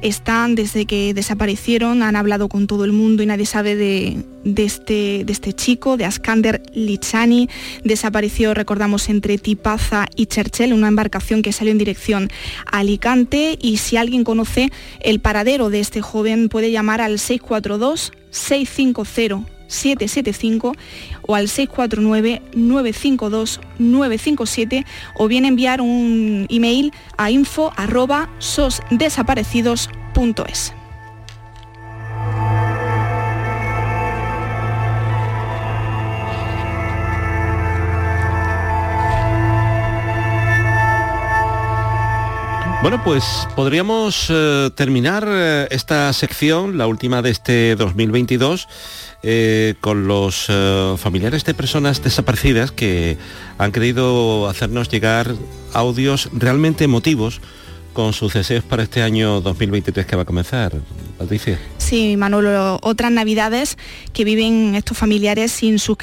están desde que desaparecieron, han hablado con todo el mundo y nadie sabe de, este, de este, chico, de Askander Lichani. Desapareció, recordamos, entre Tipaza y Cherchel, una embarcación que salió en dirección a Alicante. Y si alguien conoce el paradero de este joven, puede llamar al 642 650 775 o al 649-952-957 o bien enviar un email a info arroba sosdesaparecidos.es. Bueno, pues podríamos eh, terminar eh, esta sección, la última de este 2022, eh, con los familiares de personas desaparecidas que han querido hacernos llegar audios realmente emotivos con sus deseos para este año 2023 que va a comenzar. Patricia. Sí, Manolo, otras navidades que viven estos familiares sin sus,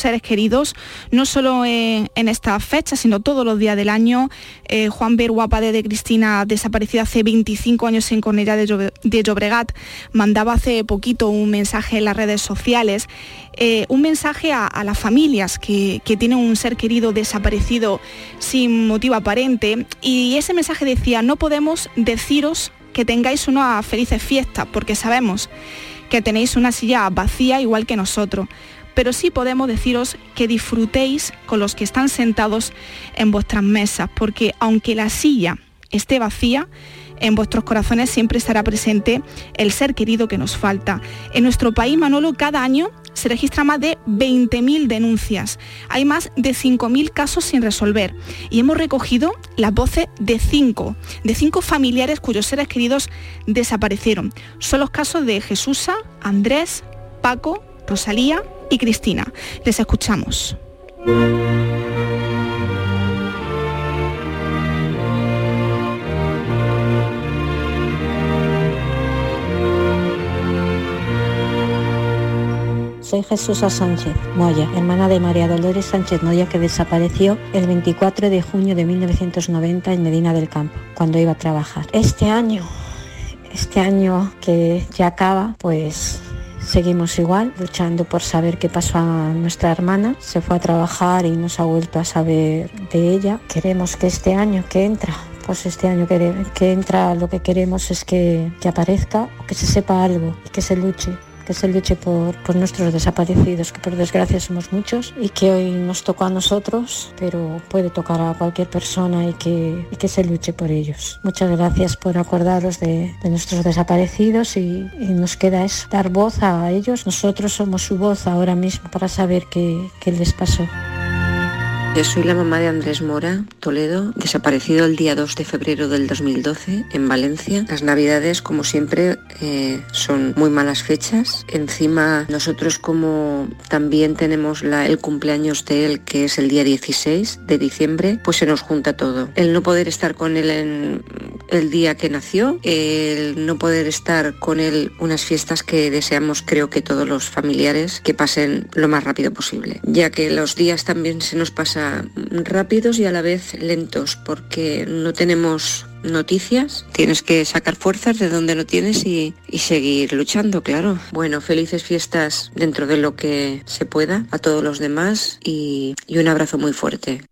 seres queridos, no solo en, esta fecha, sino todos los días del año. Eh, Juan Berguapade de Cristina, desaparecida hace 25 años en Cornellá de, Llobregat, mandaba hace poquito un mensaje en las redes sociales eh, un mensaje a, las familias que, tienen un ser querido desaparecido sin motivo aparente y ese mensaje decía, no podemos deciros que tengáis una felices fiestas porque sabemos que tenéis una silla vacía igual que nosotros, pero sí podemos deciros que disfrutéis con los que están sentados en vuestras mesas, porque aunque la silla esté vacía, en vuestros corazones siempre estará presente el ser querido que nos falta. En nuestro país, Manolo, cada año se registran más de 20.000 denuncias. Hay más de 5.000 casos sin resolver y hemos recogido las voces de cinco, de cinco familiares cuyos seres queridos desaparecieron. Son los casos de Jesusa, Andrés, Paco, Rosalía y Cristina. Les escuchamos. Soy Jesús Sánchez Moya, hermana de María Dolores Sánchez Moya, que desapareció el 24 de junio de 1990 en Medina del Campo, cuando iba a trabajar. Este año este año que ya acaba, pues seguimos igual, luchando por saber qué pasó a nuestra hermana. Se fue a trabajar y no se ha vuelto a saber de ella. Queremos que este año que entra pues este año que, entra lo que queremos es que, que aparezca, que se sepa algo y que se luche que se luche por, por, nuestros desaparecidos, que por desgracia somos muchos y que hoy nos tocó a nosotros, pero puede tocar a cualquier persona y que, y que se luche por ellos. Muchas gracias por acordaros de, de nuestros desaparecidos y, y, nos queda es dar voz a ellos. Nosotros somos su voz ahora mismo para saber qué, qué les pasó. Soy la mamá de Andrés Mora, Toledo, desaparecido el día 2 de febrero del 2012 en Valencia. Las navidades, como siempre, eh, son muy malas fechas. Encima, nosotros como también tenemos el cumpleaños de él, que es el día 16 de diciembre, pues se nos junta todo. El no poder estar con él el día que nació, el no poder estar con él unas fiestas que deseamos creo que todos los familiares que pasen lo más rápido posible, ya que los días también se nos rápidos y a la vez lentos porque no tenemos noticias, tienes que sacar fuerzas de donde no tienes y, y, seguir luchando, claro. Bueno, felices fiestas dentro de lo que se pueda a todos los demás y, y un abrazo muy fuerte.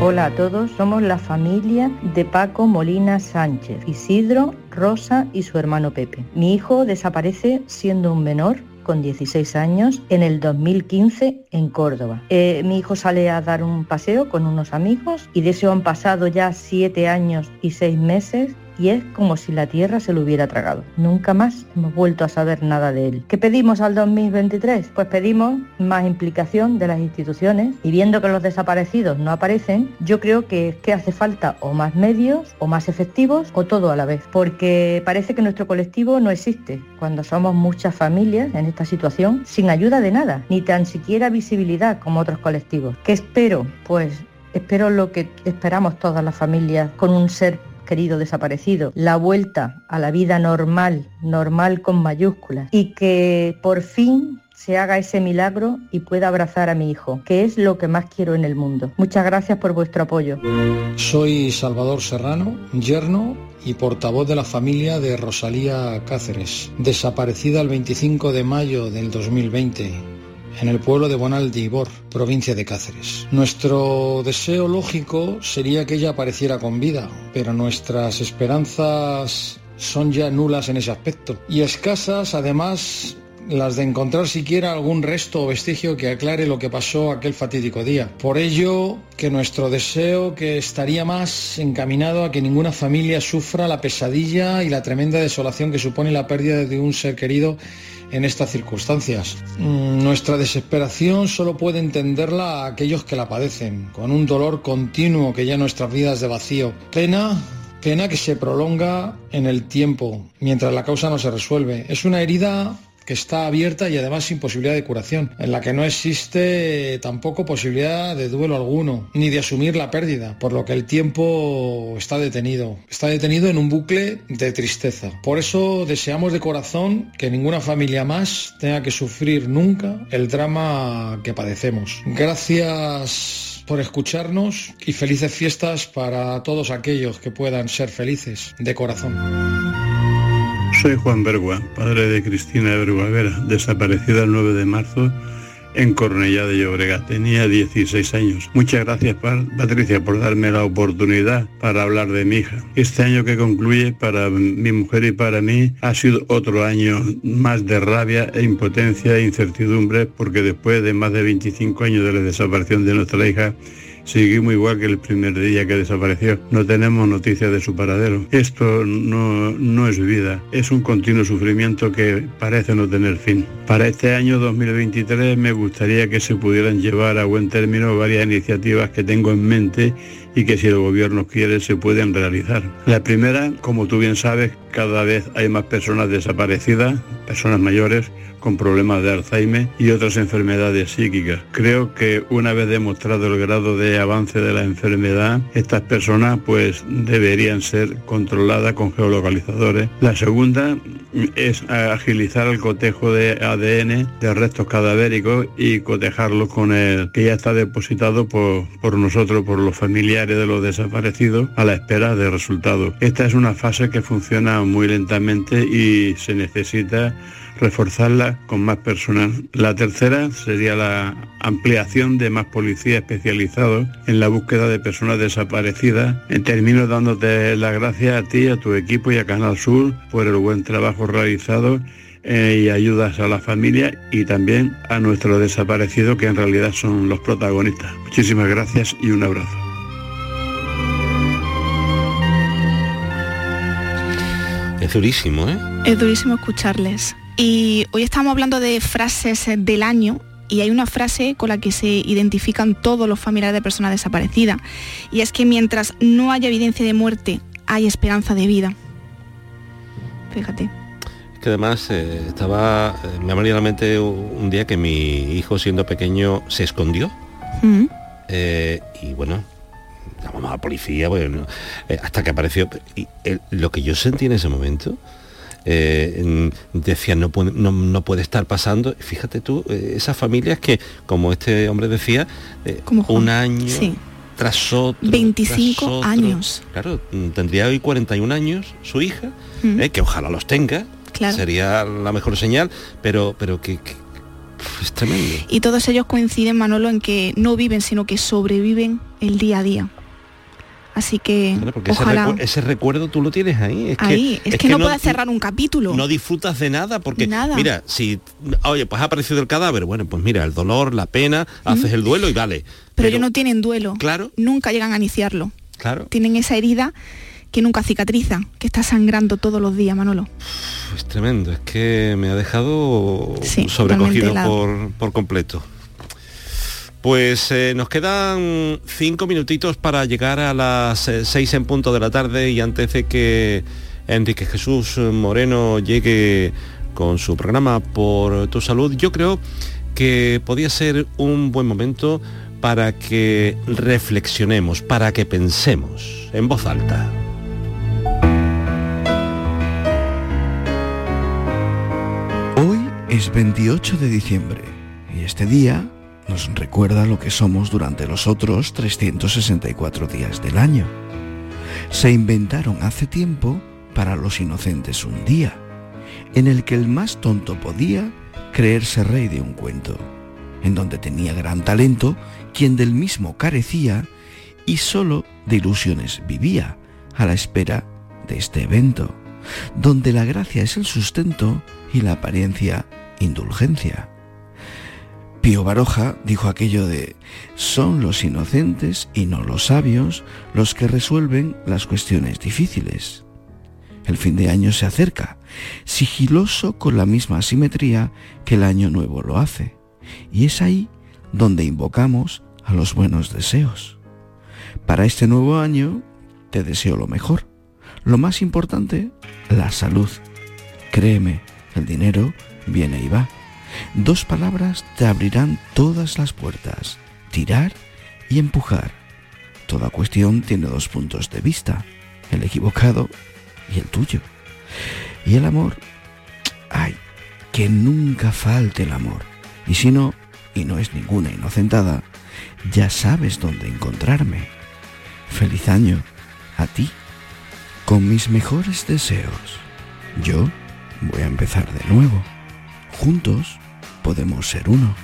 Hola a todos, somos la familia de Paco Molina Sánchez, Isidro, Rosa y su hermano Pepe. Mi hijo desaparece siendo un menor con 16 años en el 2015 en Córdoba. Eh, mi hijo sale a dar un paseo con unos amigos y de eso han pasado ya 7 años y 6 meses y es como si la tierra se lo hubiera tragado. Nunca más hemos vuelto a saber nada de él. ¿Qué pedimos al 2023? Pues pedimos más implicación de las instituciones y viendo que los desaparecidos no aparecen, yo creo que, que hace falta o más medios o más efectivos o todo a la vez, porque parece que nuestro colectivo no existe cuando somos muchas familias en esta situación sin ayuda de nada, ni tan siquiera visibilidad como otros colectivos. ¿Qué espero? Pues espero lo que esperamos todas las familias con un ser querido desaparecido, la vuelta a la vida normal, normal con mayúsculas, y que por fin se haga ese milagro y pueda abrazar a mi hijo, que es lo que más quiero en el mundo. Muchas gracias por vuestro apoyo. Soy Salvador Serrano, yerno y portavoz de la familia de Rosalía Cáceres, desaparecida el 25 de mayo del 2020 en el pueblo de Bonaldibor, provincia de Cáceres. Nuestro deseo lógico sería que ella apareciera con vida, pero nuestras esperanzas son ya nulas en ese aspecto. Y escasas, además, las de encontrar siquiera algún resto o vestigio que aclare lo que pasó aquel fatídico día. Por ello, que nuestro deseo que estaría más encaminado a que ninguna familia sufra la pesadilla y la tremenda desolación que supone la pérdida de un ser querido en estas circunstancias. Nuestra desesperación solo puede entenderla a aquellos que la padecen, con un dolor continuo que ya nuestras vidas de vacío. Pena, pena que se prolonga en el tiempo, mientras la causa no se resuelve. Es una herida que está abierta y además sin posibilidad de curación, en la que no existe tampoco posibilidad de duelo alguno, ni de asumir la pérdida, por lo que el tiempo está detenido. Está detenido en un bucle de tristeza. Por eso deseamos de corazón que ninguna familia más tenga que sufrir nunca el drama que padecemos. Gracias por escucharnos y felices fiestas para todos aquellos que puedan ser felices de corazón. Soy Juan Bergua, padre de Cristina Bergua Vera, desaparecida el 9 de marzo en Cornellá de Llobregat. Tenía 16 años. Muchas gracias, Patricia, por darme la oportunidad para hablar de mi hija. Este año que concluye para mi mujer y para mí ha sido otro año más de rabia e impotencia e incertidumbre porque después de más de 25 años de la desaparición de nuestra hija, seguimos igual que el primer día que desapareció. No tenemos noticias de su paradero. Esto no, no es vida, es un continuo sufrimiento que parece no tener fin. Para este año 2023 me gustaría que se pudieran llevar a buen término varias iniciativas que tengo en mente y que si el gobierno quiere se pueden realizar. La primera, como tú bien sabes, cada vez hay más personas desaparecidas, personas mayores con problemas de Alzheimer y otras enfermedades psíquicas. Creo que una vez demostrado el grado de avance de la enfermedad, estas personas pues deberían ser controladas con geolocalizadores. La segunda es agilizar el cotejo de ADN de restos cadavéricos y cotejarlos con el que ya está depositado por, por nosotros, por los familiares de los desaparecidos a la espera de resultados. Esta es una fase que funciona muy lentamente y se necesita reforzarla con más personal. La tercera sería la ampliación de más policías especializados en la búsqueda de personas desaparecidas. En términos dándote las gracias a ti, a tu equipo y a Canal Sur por el buen trabajo realizado eh, y ayudas a la familia y también a nuestros desaparecidos que en realidad son los protagonistas. Muchísimas gracias y un abrazo. Es durísimo, ¿eh? Es durísimo escucharles. Y hoy estamos hablando de frases del año y hay una frase con la que se identifican todos los familiares de personas desaparecidas. Y es que mientras no haya evidencia de muerte, hay esperanza de vida. Fíjate. Es que además eh, estaba, eh, me ha venido a la mente un día que mi hijo siendo pequeño se escondió. Mm. Eh, y bueno, llamamos a la policía, bueno, eh, hasta que apareció. Y el- lo que yo sentí en ese momento, eh, decía, no puede, no, no puede estar pasando. Fíjate tú, eh, esas familias que, como este hombre decía, eh, un año Sí. tras otro. 25 tras otro. años. Claro, tendría hoy 41 años su hija, Mm. que ojalá los tenga. Claro. Sería la mejor señal, pero, pero que, que- es tremendo. Y todos ellos coinciden, Manolo, en que no viven, sino que sobreviven el día a día. Así que ese, ojalá recu- ese recuerdo tú lo tienes ahí. Es ahí. que, es, que, no, puedes cerrar un capítulo. No disfrutas de nada porque, Nada. mira, si, oye, pues ha aparecido el cadáver, bueno, pues mira, el dolor, la pena, haces el duelo y vale. pero, ellos no tienen duelo. Claro. Nunca llegan a iniciarlo. Claro, Tienen esa herida que nunca cicatriza, que está sangrando todos los días, Manolo. es tremendo, es que me ha dejado Sí, sobrecogido por, por completo. Pues eh, nos quedan cinco minutitos para llegar a las eh, seis en punto de la tarde y antes de que Enrique Jesús Moreno llegue con su programa por tu salud, yo creo que podía ser un buen momento para que reflexionemos, para que pensemos en voz alta. Hoy es 28 de diciembre y este día nos recuerda lo que somos durante los otros 364 días del año. Se inventaron hace tiempo para los inocentes un día, en el que el más tonto podía creerse rey de un cuento, en donde tenía gran talento quien del mismo carecía y solo de ilusiones vivía a la espera de este evento, donde la gracia es el sustento y la apariencia indulgencia. Pío Baroja dijo aquello de son los inocentes y no los sabios los que resuelven las cuestiones difíciles. El fin de año se acerca, sigiloso con la misma simetría que el año nuevo lo hace, y es ahí donde invocamos a los buenos deseos. Para este nuevo año te deseo lo mejor. Lo más importante, la salud. Créeme, el dinero viene y va. Dos palabras te abrirán todas las puertas, tirar y empujar. Toda cuestión tiene dos puntos de vista, el equivocado y el tuyo. Y el amor, ay, que nunca falte el amor. Y si no, y no es ninguna inocentada, ya sabes dónde encontrarme. Feliz año a ti, con mis mejores deseos. Yo voy a empezar de nuevo. Juntos podemos ser uno.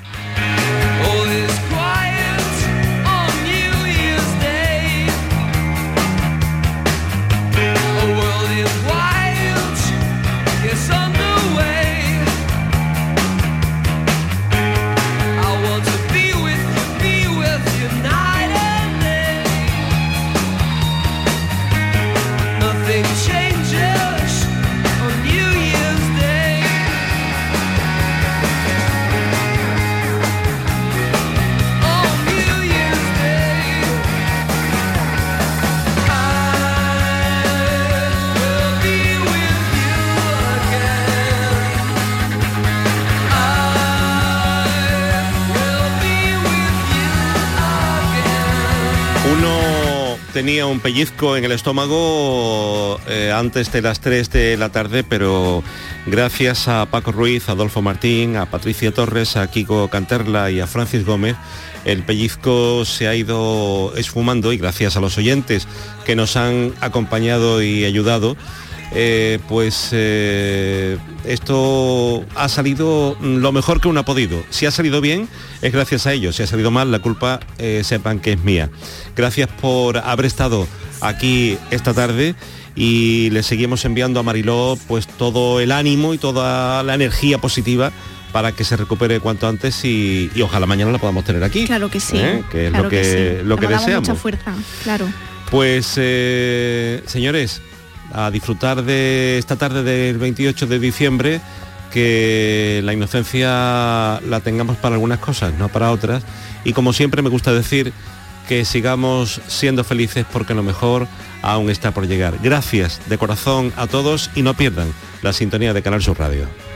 Tenía un pellizco en el estómago eh, antes de las 3 de la tarde, pero gracias a Paco Ruiz, a Adolfo Martín, a Patricia Torres, a Kiko Canterla y a Francis Gómez, el pellizco se ha ido esfumando y gracias a los oyentes que nos han acompañado y ayudado, eh, pues eh, esto ha salido lo mejor que uno ha podido. Si ha salido bien, es gracias a ellos. Si ha salido mal, la culpa eh, sepan que es mía. Gracias por haber estado aquí esta tarde y le seguimos enviando a Mariló pues todo el ánimo y toda la energía positiva para que se recupere cuanto antes y, y ojalá mañana la podamos tener aquí. Claro que sí. ¿eh? Que es claro lo que, sí. lo que deseamos. mucha fuerza, claro. Pues eh, señores, a disfrutar de esta tarde del 28 de diciembre, que la inocencia la tengamos para algunas cosas, no para otras. Y como siempre me gusta decir que sigamos siendo felices porque lo mejor aún está por llegar. Gracias de corazón a todos y no pierdan la sintonía de Canal Sur Radio.